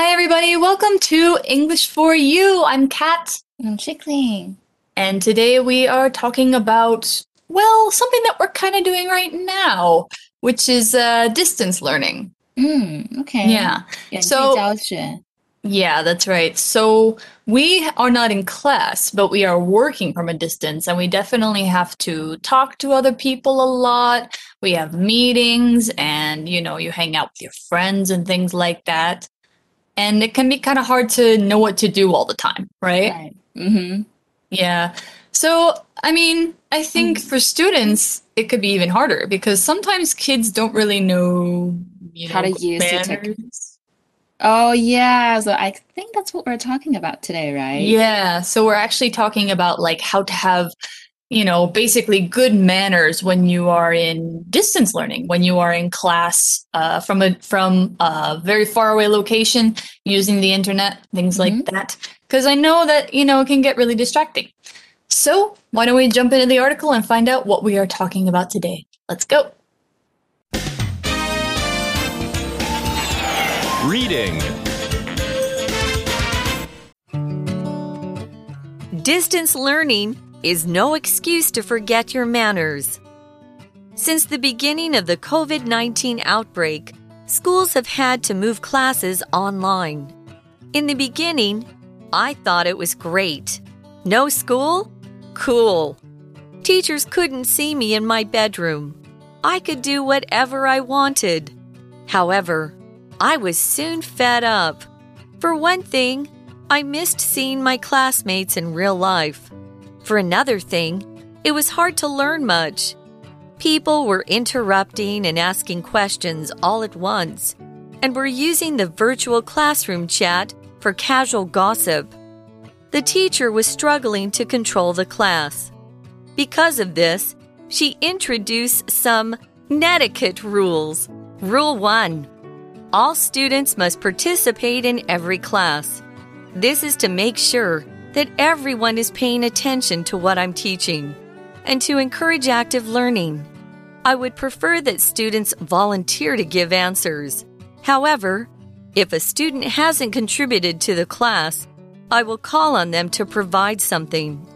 Hi, everybody. Welcome to English for You. I'm Kat. And I'm Chickling. And today we are talking about, well, something that we're kind of doing right now, which is uh, distance learning. Mm, okay. Yeah. So, yeah, that's right. So we are not in class, but we are working from a distance, and we definitely have to talk to other people a lot. We have meetings, and you know, you hang out with your friends and things like that. And it can be kind of hard to know what to do all the time, right? Right. Mm-hmm. Yeah. So, I mean, I think for students, it could be even harder because sometimes kids don't really know, you know, How to use the tech- manners. Oh yeah. So I think that's what we're talking about today, right? Yeah, so we're actually talking about like how to have, you know, basically good manners when you are in distance learning, when you are in class uh, from a from a very far away location using the internet, things like that. Because I know that you know it can get really distracting. So why don't we jump into the article and find out what we are talking about today? Let's go. Reading. Distance learning is no excuse to forget your manners. Since the beginning of the COVID 19 outbreak, schools have had to move classes online. In the beginning, I thought it was great. No school? Cool. Teachers couldn't see me in my bedroom. I could do whatever I wanted. However, I was soon fed up. For one thing, I missed seeing my classmates in real life. For another thing, it was hard to learn much. People were interrupting and asking questions all at once, and were using the virtual classroom chat for casual gossip. The teacher was struggling to control the class. Because of this, she introduced some netiquette rules. Rule 1 All students must participate in every class. This is to make sure that everyone is paying attention to what I'm teaching and to encourage active learning. I would prefer that students volunteer to give answers. However, if a student hasn't contributed to the class, I will call on them to provide something.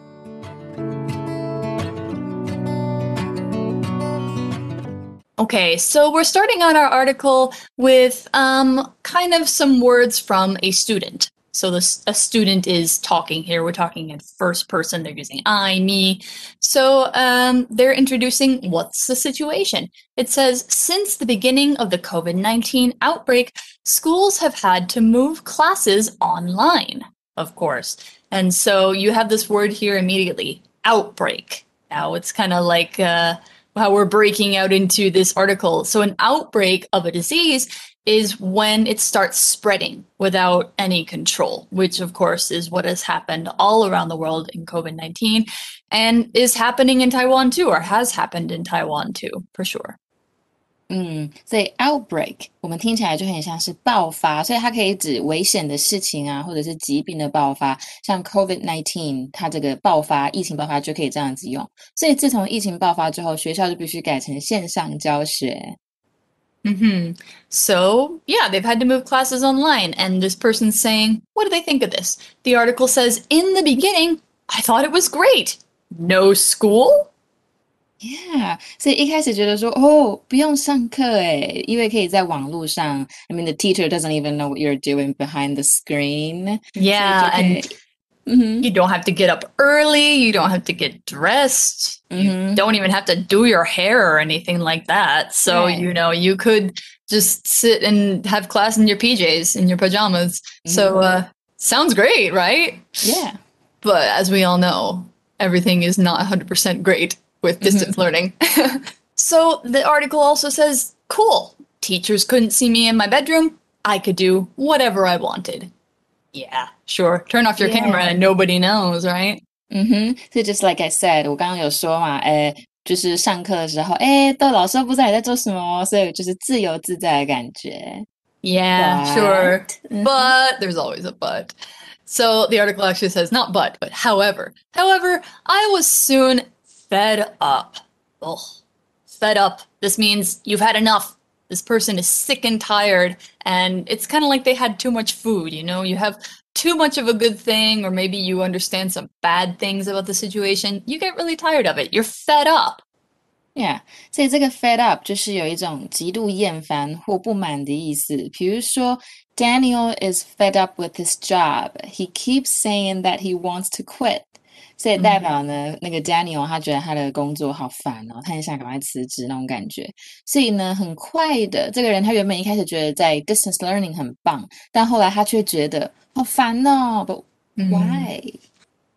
Okay, so we're starting on our article with um, kind of some words from a student. So a student is talking here. We're talking in first person. They're using I, me. So um, they're introducing what's the situation. It says since the beginning of the COVID nineteen outbreak, schools have had to move classes online. Of course, and so you have this word here immediately, outbreak. Now it's kind of like. Uh, how we're breaking out into this article. So, an outbreak of a disease is when it starts spreading without any control, which, of course, is what has happened all around the world in COVID 19 and is happening in Taiwan too, or has happened in Taiwan too, for sure. 嗯，所以 outbreak 我们听起来就很像是爆发，所以它可以指危险的事情啊，或者是疾病的爆发，像 COVID nineteen 它这个爆发，疫情爆发就可以这样子用。所以自从疫情爆发之后，学校就必须改成线上教学。 hmm So, yeah, they've had to move classes online. And this person's saying, what do they think of this? The article says, in the beginning, I thought it was great. No school? Yeah，所以一开始觉得说哦，不用上课诶，因为可以在网络上。I mean, the teacher doesn't even know what you're doing behind the screen. Yeah, and hmm You don't have to get up early. You don't have to get dressed. You Mhm. don't even have to do your hair or anything like that. So, Right. you know, you could just sit and have class in your PJs, in your pajamas. So, uh, sounds great, right? Yeah. But as we all know, everything is not 100% great with distance learning. so, the article also says cool. Teachers couldn't see me in my bedroom. I could do whatever I wanted. Yeah, sure. Turn off your camera Yeah. and nobody knows, right? 嗯哼，所以 just like I said，我刚刚有说嘛，诶，就是上课的时候，诶，都老师都不知道你在做什么，所以就是自由自在的感觉。 Yeah, But- sure. Mhm. But there's always a but. So the article actually says not but, but however. However, I was soon fed up. Ugh. Fed up. This means you've had enough. this person is sick and tired and it's kind of like they had too much food you know you have too much of a good thing or maybe you understand some bad things about the situation you get really tired of it you're fed up Yeah，所以这个 fed up 就是有一种极度厌烦或不满的意思。比如说，Daniel is fed up with his job. He keeps saying that he wants to quit. 所以代表呢，那个 Daniel 他觉得他的工作好烦哦，他很想赶快辞职那种感觉。所以呢，很快的，这个人他原本一开始觉得在 distance learning 很棒，但后来他却觉得好烦哦。But why?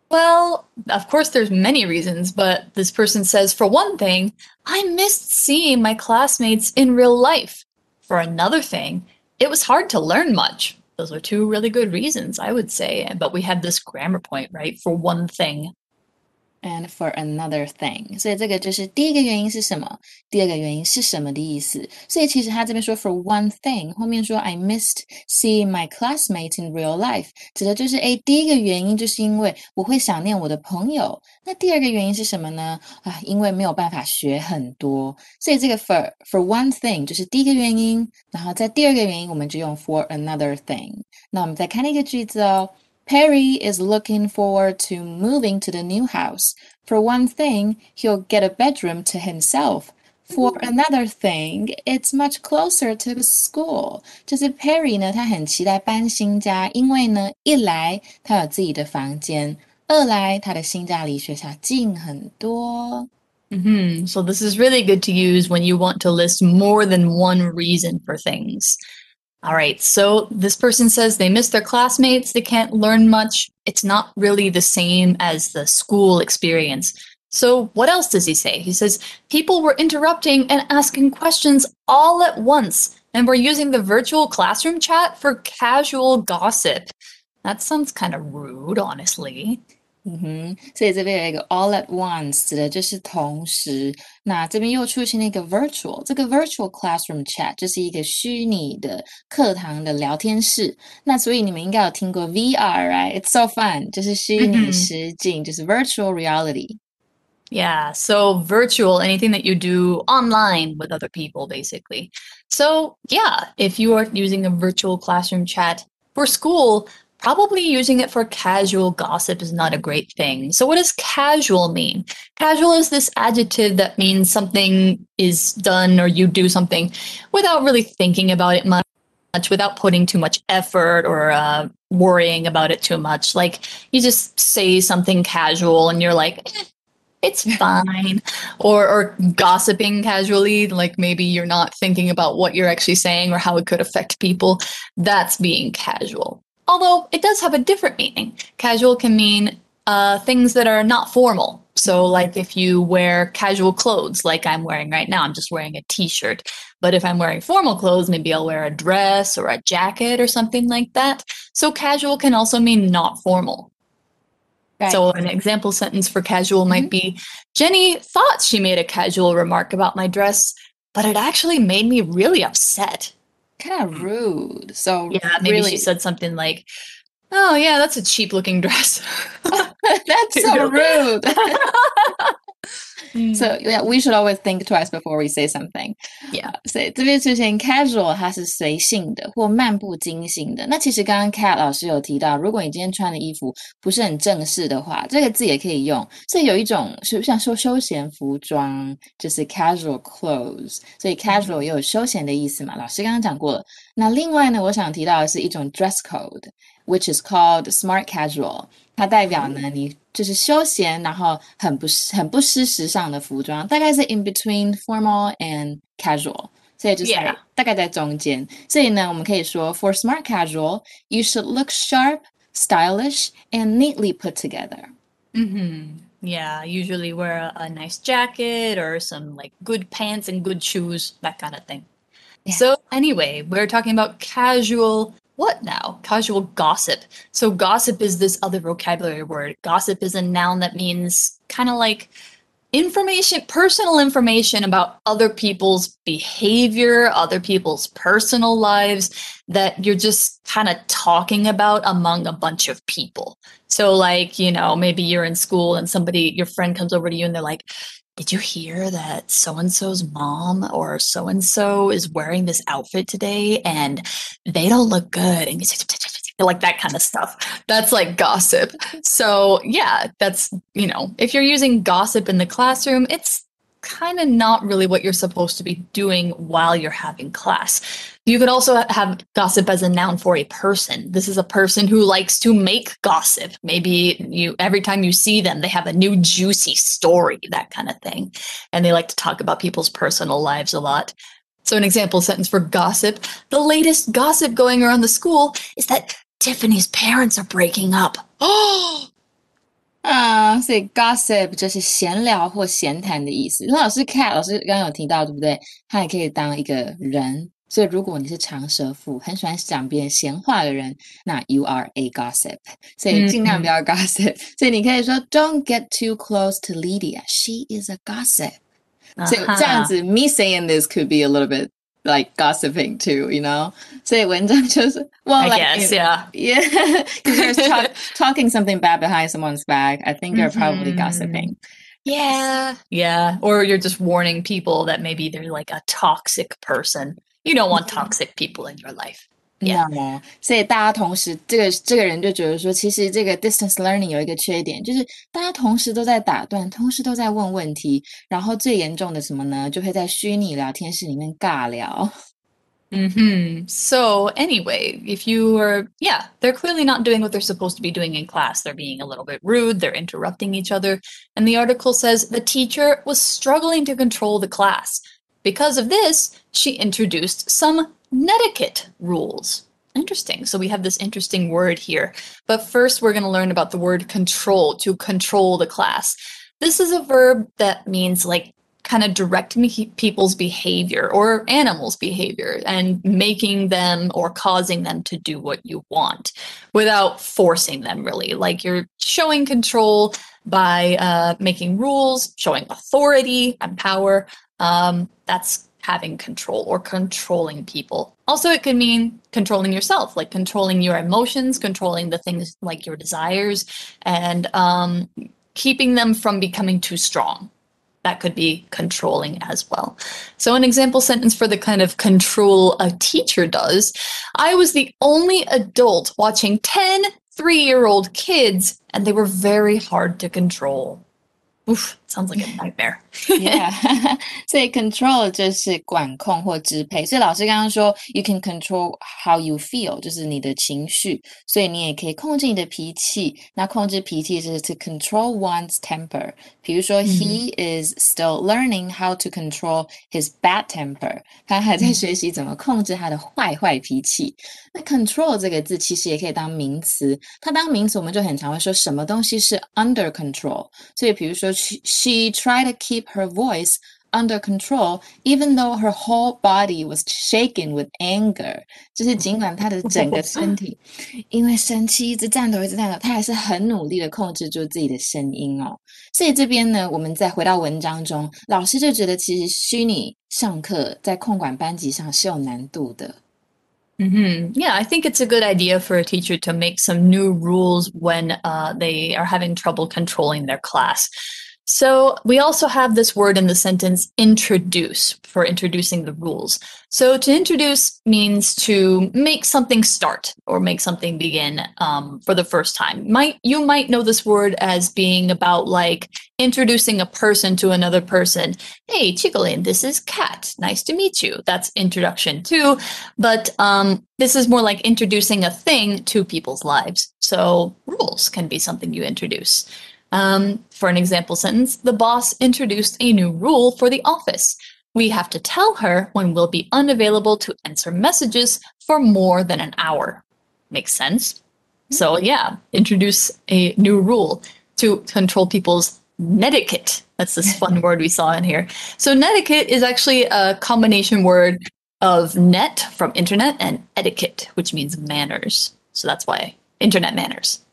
Well, of course, there's many reasons, but this person says, for one thing, I missed seeing my classmates in real life. For another thing, it was hard to learn much. Those are two really good reasons, I would say. But we have this grammar point, right? For one thing And for another thing，所以这个就是第一个原因是什么，第二个原因是什么的意思。所以其实他这边说 for one thing，后面说 I missed seeing my classmates in real life，指的就是诶，第一个原因就是因为我会想念我的朋友。那第二个原因是什么呢？啊，因为没有办法学很多。所以这个 for for one thing 就是第一个原因，然后在第二个原因我们就用 for another thing。那我们再看一个句子哦。 Perry is looking forward to moving to the new house. For one thing, he'll get a bedroom to himself. For another thing, it's much closer to the school. 就是 Perry 呢，他很期待搬新家，因为呢，一来他有自己的房间，二来他的新家离学校近很多。Mm-hmm. So this is really good to use when you want to list more than one reason for things. All right, so this person says they miss their classmates, they can't learn much. It's not really the same as the school experience. So, what else does he say? He says people were interrupting and asking questions all at once, and we're using the virtual classroom chat for casual gossip. That sounds kind of rude, honestly. 嗯哼，所以这边有一个 all at once，指的就是同时。那这边又出现了一个 virtual，这个 virtual classroom chat 就是一个虚拟的课堂的聊天室。那所以你们应该有听过 VR，right？It's so fun，就是虚拟实境，就是 virtual reality。Yeah, so virtual, anything that you do online with other people, basically. So, yeah, if you are using a virtual classroom chat for school, probably using it for casual gossip is not a great thing. So, what does casual mean? Casual is this adjective that means something is done or you do something without really thinking about it much, without putting too much effort or uh, worrying about it too much. Like you just say something casual and you're like, eh, it's fine or or gossiping casually like maybe you're not thinking about what you're actually saying or how it could affect people that's being casual although it does have a different meaning casual can mean uh, things that are not formal so like if you wear casual clothes like i'm wearing right now i'm just wearing a t-shirt but if i'm wearing formal clothes maybe i'll wear a dress or a jacket or something like that so casual can also mean not formal Right. So, an example sentence for casual might mm-hmm. be Jenny thought she made a casual remark about my dress, but it actually made me really upset. Kind of rude. So, yeah, maybe really... she said something like, Oh, yeah, that's a cheap looking dress. that's so rude. So yeah, we should always think twice before we say something. Yeah，所以这边出现 casual，它是随性的或漫不经心的。那其实刚刚 Cat 老师有提到，如果你今天穿的衣服不是很正式的话，这个字也可以用。所以有一种是像说休闲服装，就是 casual clothes。所以 casual 也有休闲的意思嘛。老师刚刚讲过了。那另外呢，我想提到的是一种 dress code，which is called smart casual。它代表呢，你就是休闲，然后很不很不失时尚的服装，大概是 in between formal and casual，所以就是大概在中间。所以呢，我们可以说，for smart casual, you should look sharp, stylish, and neatly put together. Mm-hmm. Yeah, usually wear a, a nice jacket or some like good pants and good shoes, that kind of thing. Yeah. So anyway, we're talking about casual what now? Casual gossip. So, gossip is this other vocabulary word. Gossip is a noun that means kind of like information, personal information about other people's behavior, other people's personal lives that you're just kind of talking about among a bunch of people. So, like, you know, maybe you're in school and somebody, your friend comes over to you and they're like, did you hear that so and so's mom or so and so is wearing this outfit today and they don't look good? And like that kind of stuff. That's like gossip. So, yeah, that's, you know, if you're using gossip in the classroom, it's kind of not really what you're supposed to be doing while you're having class. You could also have gossip as a noun for a person. This is a person who likes to make gossip. Maybe you every time you see them, they have a new juicy story, that kind of thing. And they like to talk about people's personal lives a lot. So an example sentence for gossip. The latest gossip going around the school is that Tiffany's parents are breaking up. Oh, 啊，所以 gossip 就是闲聊或闲谈的意思。那老师 Kat 所以如果你是长舌妇，很喜欢讲别人闲话的人，那 you are a gossip。所以尽量不要 gossip。所以你可以说 Don't get too close to Lydia. She is a gossip. 所以这样子，me saying this could be a little bit like gossiping too, you know? So well, I like, guess, yeah. Yeah. Because you're talk, talking something bad behind someone's back. I think you're mm-hmm. probably gossiping. Yeah. Yeah. Or you're just warning people that maybe they're like a toxic person. You don't want mm-hmm. toxic people in your life. 那所以大家同时，这个这个人就觉得说，其实这个 distance learning 有一个缺点，就是大家同时都在打断，同时都在问问题，然后最严重的什么呢？就会在虚拟聊天室里面尬聊。Mm-hmm. So anyway, if you are, yeah, they're clearly not doing what they're supposed to be doing in class. They're being a little bit rude. They're interrupting each other. And the article says the teacher was struggling to control the class. Because of this, she introduced some netiquette rules. Interesting. So we have this interesting word here. But first, we're going to learn about the word control, to control the class. This is a verb that means like kind of directing people's behavior or animals' behavior and making them or causing them to do what you want without forcing them, really. Like you're showing control by uh, making rules, showing authority and power. Um, that's having control or controlling people. Also, it could mean controlling yourself, like controlling your emotions, controlling the things like your desires, and um, keeping them from becoming too strong. That could be controlling as well. So, an example sentence for the kind of control a teacher does I was the only adult watching 10 three year old kids, and they were very hard to control. Oof, sounds like a nightmare. yeah. 所以 control 就是管控或支配。所以老师刚刚说，you can control how you feel，就是你的情绪。所以你也可以控制你的脾气。那控制脾气是 to control one's temper。比如说、嗯、，he is still learning how to control his bad temper。他还在学习怎么控制他的坏坏脾气。那 control 这个字其实也可以当名词。它当名词，我们就很常会说什么东西是 under control。所以比如说，she she tried to keep her voice under control, even though her whole body was shaking with anger。就是尽管她的整个身体因为生气一直颤抖，一直颤抖，她还是很努力的控制住自己的声音哦。所以这边呢，我们再回到文章中，老师就觉得其实虚拟上课在控管班级上是有难度的。Mm-hmm. Yeah, I think it's a good idea for a teacher to make some new rules when uh, they are having trouble controlling their class. So we also have this word in the sentence introduce for introducing the rules. So to introduce means to make something start or make something begin um, for the first time. Might you might know this word as being about like introducing a person to another person. Hey, Chicolin, this is Kat. Nice to meet you. That's introduction too. But um, this is more like introducing a thing to people's lives. So rules can be something you introduce. Um, for an example sentence, the boss introduced a new rule for the office. We have to tell her when we'll be unavailable to answer messages for more than an hour. Makes sense? So, mm-hmm. yeah, introduce a new rule to control people's netiquette. That's this fun word we saw in here. So, netiquette is actually a combination word of net from internet and etiquette, which means manners. So, that's why internet manners.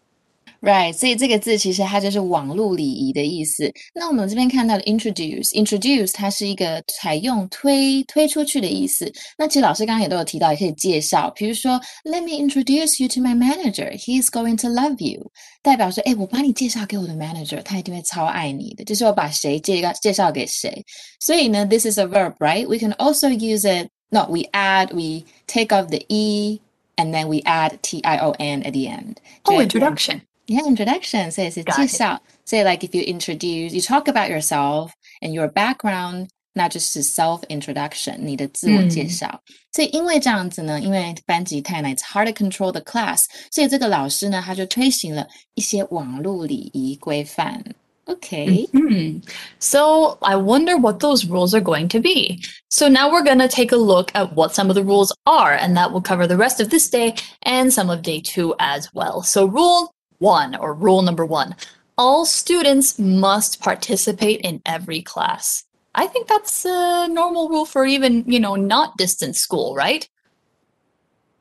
Right，所以这个字其实它就是网络礼仪的意思。那我们这边看到的 introduce，introduce 它是一个采用推推出去的意思。那其实老师刚刚也都有提到，也可以介绍，比如说 Let me introduce you to my manager. He's going to love you，代表说，哎，我把你介绍给我的 manager，他一定会超爱你的。就是我把谁介绍介绍给谁。所以呢，this is a verb，right？We can also use it. No, we add, we take off the e, and then we add t i o n at the end. Oh, introduction. Yeah, introduction. So it's a 介绍. Say like if you introduce, you talk about yourself and your background, 那就是 self introduction，你的自我介绍。嗯、所以因为这样子呢，因为班级太难，it's hard to control the class，所以这个老师呢，他就推行了一些网络礼仪规范。Okay. Mm-hmm. So I wonder what those rules are going to be. So now we're going to take a look at what some of the rules are, and that will cover the rest of this day and some of day two as well. So, rule one or rule number one all students must participate in every class. I think that's a normal rule for even, you know, not distance school, right?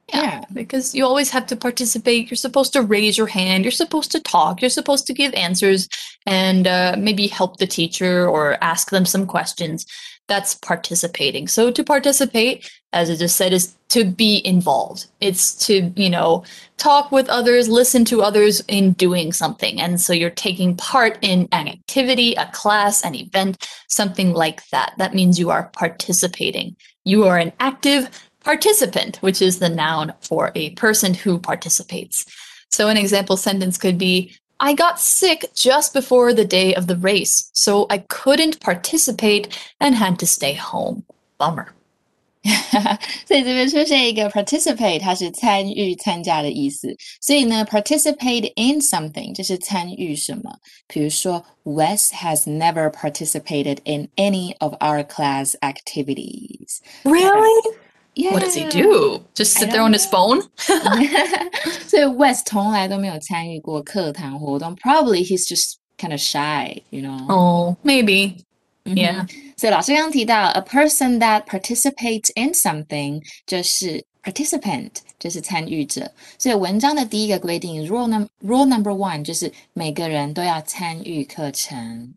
Yeah, yeah, because you always have to participate. You're supposed to raise your hand. You're supposed to talk. You're supposed to give answers and uh, maybe help the teacher or ask them some questions that's participating. So to participate, as I just said, is to be involved. It's to, you know, talk with others, listen to others in doing something. And so you're taking part in an activity, a class, an event, something like that. That means you are participating. You are an active participant, which is the noun for a person who participates. So an example sentence could be I got sick just before the day of the race, so I couldn't participate and had to stay home. Bummer. 所以这边出现一个 participate，它是参与、参加的意思。所以呢，participate in something 就是参与什么。比如说，Wes has never participated in any of our class activities. Really? Yeah. What does he do? Just sit there on his phone? So Wes 从来都没有参与过课堂活动，probably he's just kind of shy, you know. Oh, maybe. Yeah. Mm-hmm. 所以老师刚刚提到，a person that participates in something 就是 participant，就是参与者。所以文章的第一个规定，rule number rule number one 就是每个人都要参与课程。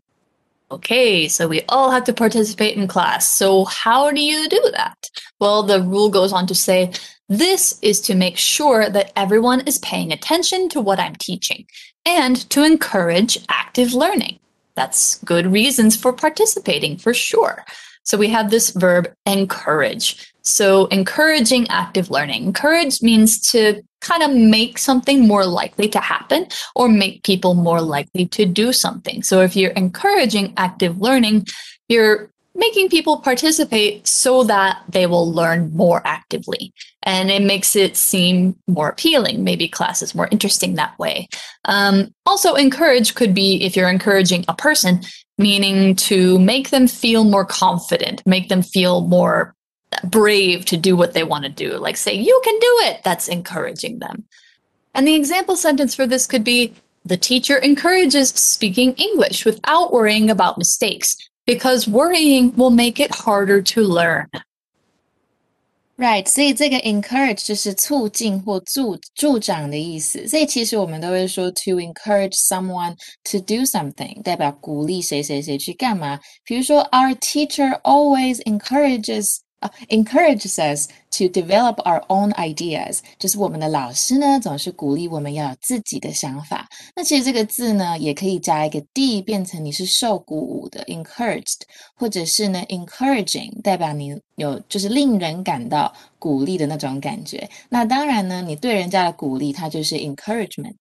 Okay, so we all have to participate in class. So, how do you do that? Well, the rule goes on to say this is to make sure that everyone is paying attention to what I'm teaching and to encourage active learning. That's good reasons for participating for sure. So, we have this verb encourage. So, encouraging active learning. Encourage means to kind of make something more likely to happen or make people more likely to do something. So, if you're encouraging active learning, you're making people participate so that they will learn more actively. And it makes it seem more appealing. Maybe class is more interesting that way. Um, also, encourage could be if you're encouraging a person, meaning to make them feel more confident, make them feel more brave to do what they want to do, like say, you can do it. That's encouraging them. And the example sentence for this could be the teacher encourages speaking English without worrying about mistakes because worrying will make it harder to learn. Right，所以这个 encourage 就是促进或助助长的意思。所以其实我们都会说 to encourage someone to do something，代表鼓励谁谁谁去干嘛。比如说，Our teacher always encourages uh, encourages us to develop our own ideas，就是我们的老师呢总是鼓励我们要有自己的想法。那其实这个字呢也可以加一个 d，变成你是受鼓舞的 encouraged，或者是呢 encouraging，代表你有就是令人感到鼓励的那种感觉。那当然呢，你对人家的鼓励，它就是 encouragement。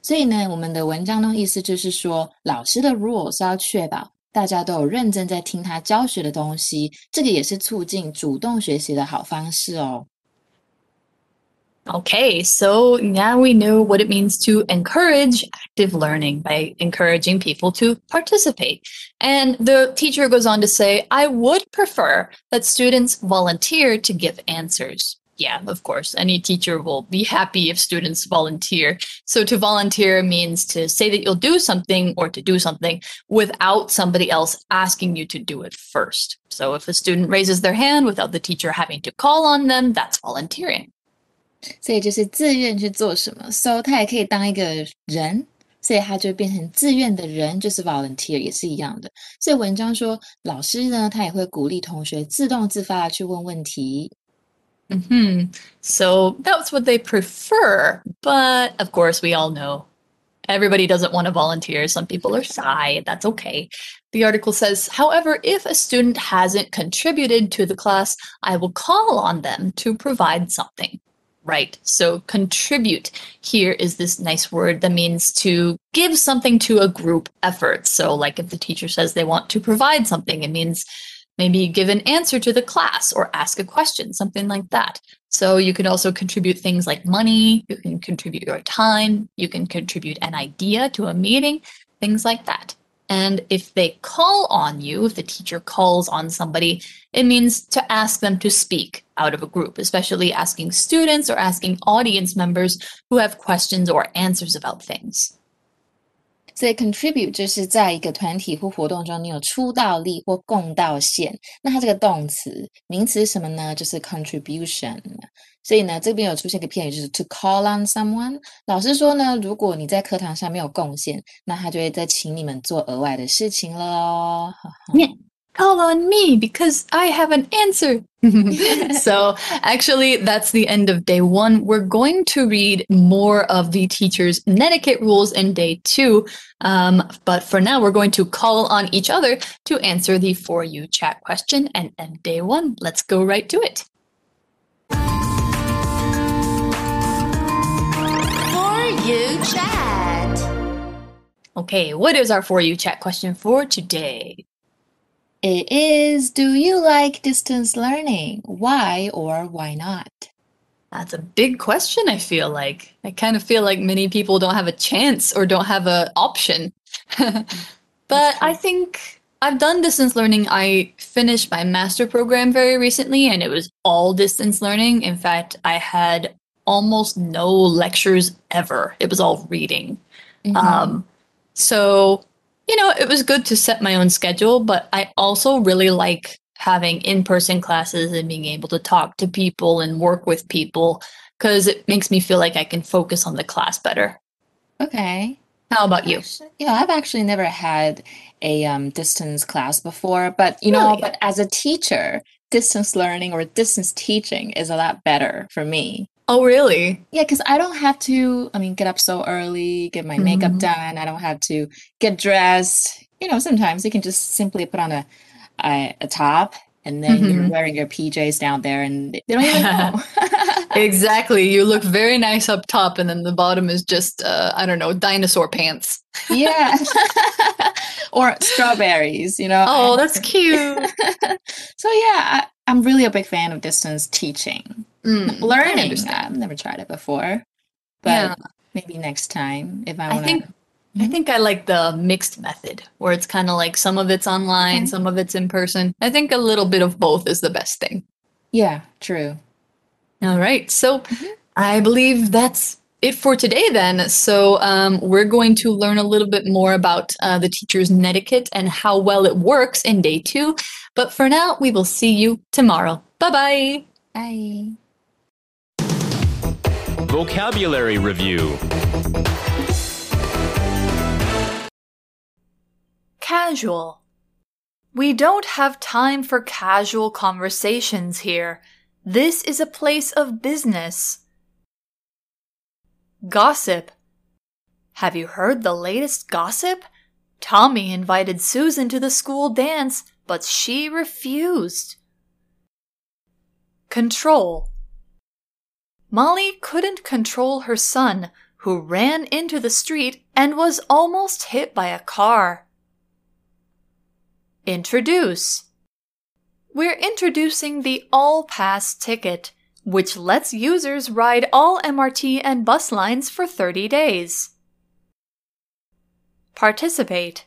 所以呢，我们的文章中意思就是说，老师的 rule 是要确保。大家都有认真在听他教学的东西，这个也是促进主动学习的好方式哦。Okay, so now we know what it means to encourage active learning by encouraging people to participate. And the teacher goes on to say, I would prefer that students volunteer to give answers yeah, of course, any teacher will be happy if students volunteer. So to volunteer means to say that you'll do something or to do something without somebody else asking you to do it first. So if a student raises their hand without the teacher having to call on them, that's volunteering. 所以就是自愿去做什么，so 它也可以当一个人 所以它就变成自愿的人，就是 volunteer 也是一样的。所以文章说，老师呢，他也会鼓励同学自动自发的去问问题。 Hmm. So that's what they prefer, but of course, we all know everybody doesn't want to volunteer. Some people are shy. That's okay. The article says, however, if a student hasn't contributed to the class, I will call on them to provide something. Right. So contribute here is this nice word that means to give something to a group effort. So, like if the teacher says they want to provide something, it means maybe give an answer to the class or ask a question, something like that. So, you can also contribute things like money, you can contribute your time, you can contribute an idea to a meeting, things like that. And if they call on you, if the teacher calls on somebody, it means to ask them to speak out of a group, especially asking students or asking audience members who have questions or answers about things. 所以 contribute 就是在一个团体或活动中，你有出到力或贡到线。那它这个动词，名词什么呢？就是 contribution。所以呢，这边有出现一个片语，就是 to call on someone。老师说呢，如果你在课堂上没有贡献，那他就会再请你们做额外的事情了哦。Call on me because I have an answer. so, actually, that's the end of day one. We're going to read more of the teacher's netiquette rules in day two. Um, but for now, we're going to call on each other to answer the For You chat question and end day one. Let's go right to it. For You Chat. Okay, what is our For You chat question for today? It is Do you like distance learning? Why or why not? That's a big question, I feel like. I kind of feel like many people don't have a chance or don't have an option. but I think I've done distance learning. I finished my master program very recently and it was all distance learning. In fact, I had almost no lectures ever. It was all reading. Mhm. Um, so, you know, it was good to set my own schedule, but I also really like having in person classes and being able to talk to people and work with people because it makes me feel like I can focus on the class better. Okay. How about you? Yeah, I've actually never had a um, distance class before, but you know, Really? but as a teacher, distance learning or distance teaching is a lot better for me. Oh, really? Yeah, because I don't have to, I mean, get up so early, get my makeup Mhm. done. I don't have to get dressed. You know, sometimes you can just simply put on a a, a top and then you're Mhm. wearing your PJs down there and they don't even know. Exactly. You look very nice up top, and then the bottom is just, uh, I don't know, dinosaur pants. yeah. or strawberries, you know. Oh, that's cute. so yeah, I, I'm really a big fan of distance teaching. Mm, I Learning, understand. I've never tried it before, but Yeah. maybe next time if I want think to. I think I like the mixed method where it's kind of like some of it's online, Okay. some of it's in person. I think a little bit of both is the best thing. Yeah, true. All right. So Mhm. I believe that's it for today then. So um, we're going to learn a little bit more about uh, the teacher's netiquette and how well it works in day two. But for now, we will see you tomorrow. Bye bye. Bye. Vocabulary Review Casual. We don't have time for casual conversations here. This is a place of business. Gossip. Have you heard the latest gossip? Tommy invited Susan to the school dance, but she refused. Control. Molly couldn't control her son, who ran into the street and was almost hit by a car. Introduce. We're introducing the All Pass ticket, which lets users ride all MRT and bus lines for 30 days. Participate.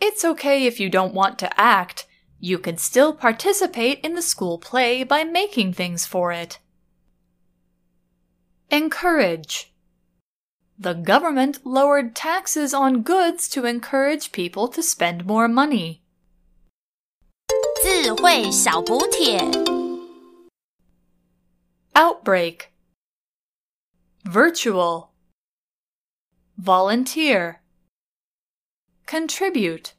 It's okay if you don't want to act. You can still participate in the school play by making things for it. Encourage. The government lowered taxes on goods to encourage people to spend more money. 智慧小补帖。 Outbreak. Virtual. volunteer, contribute,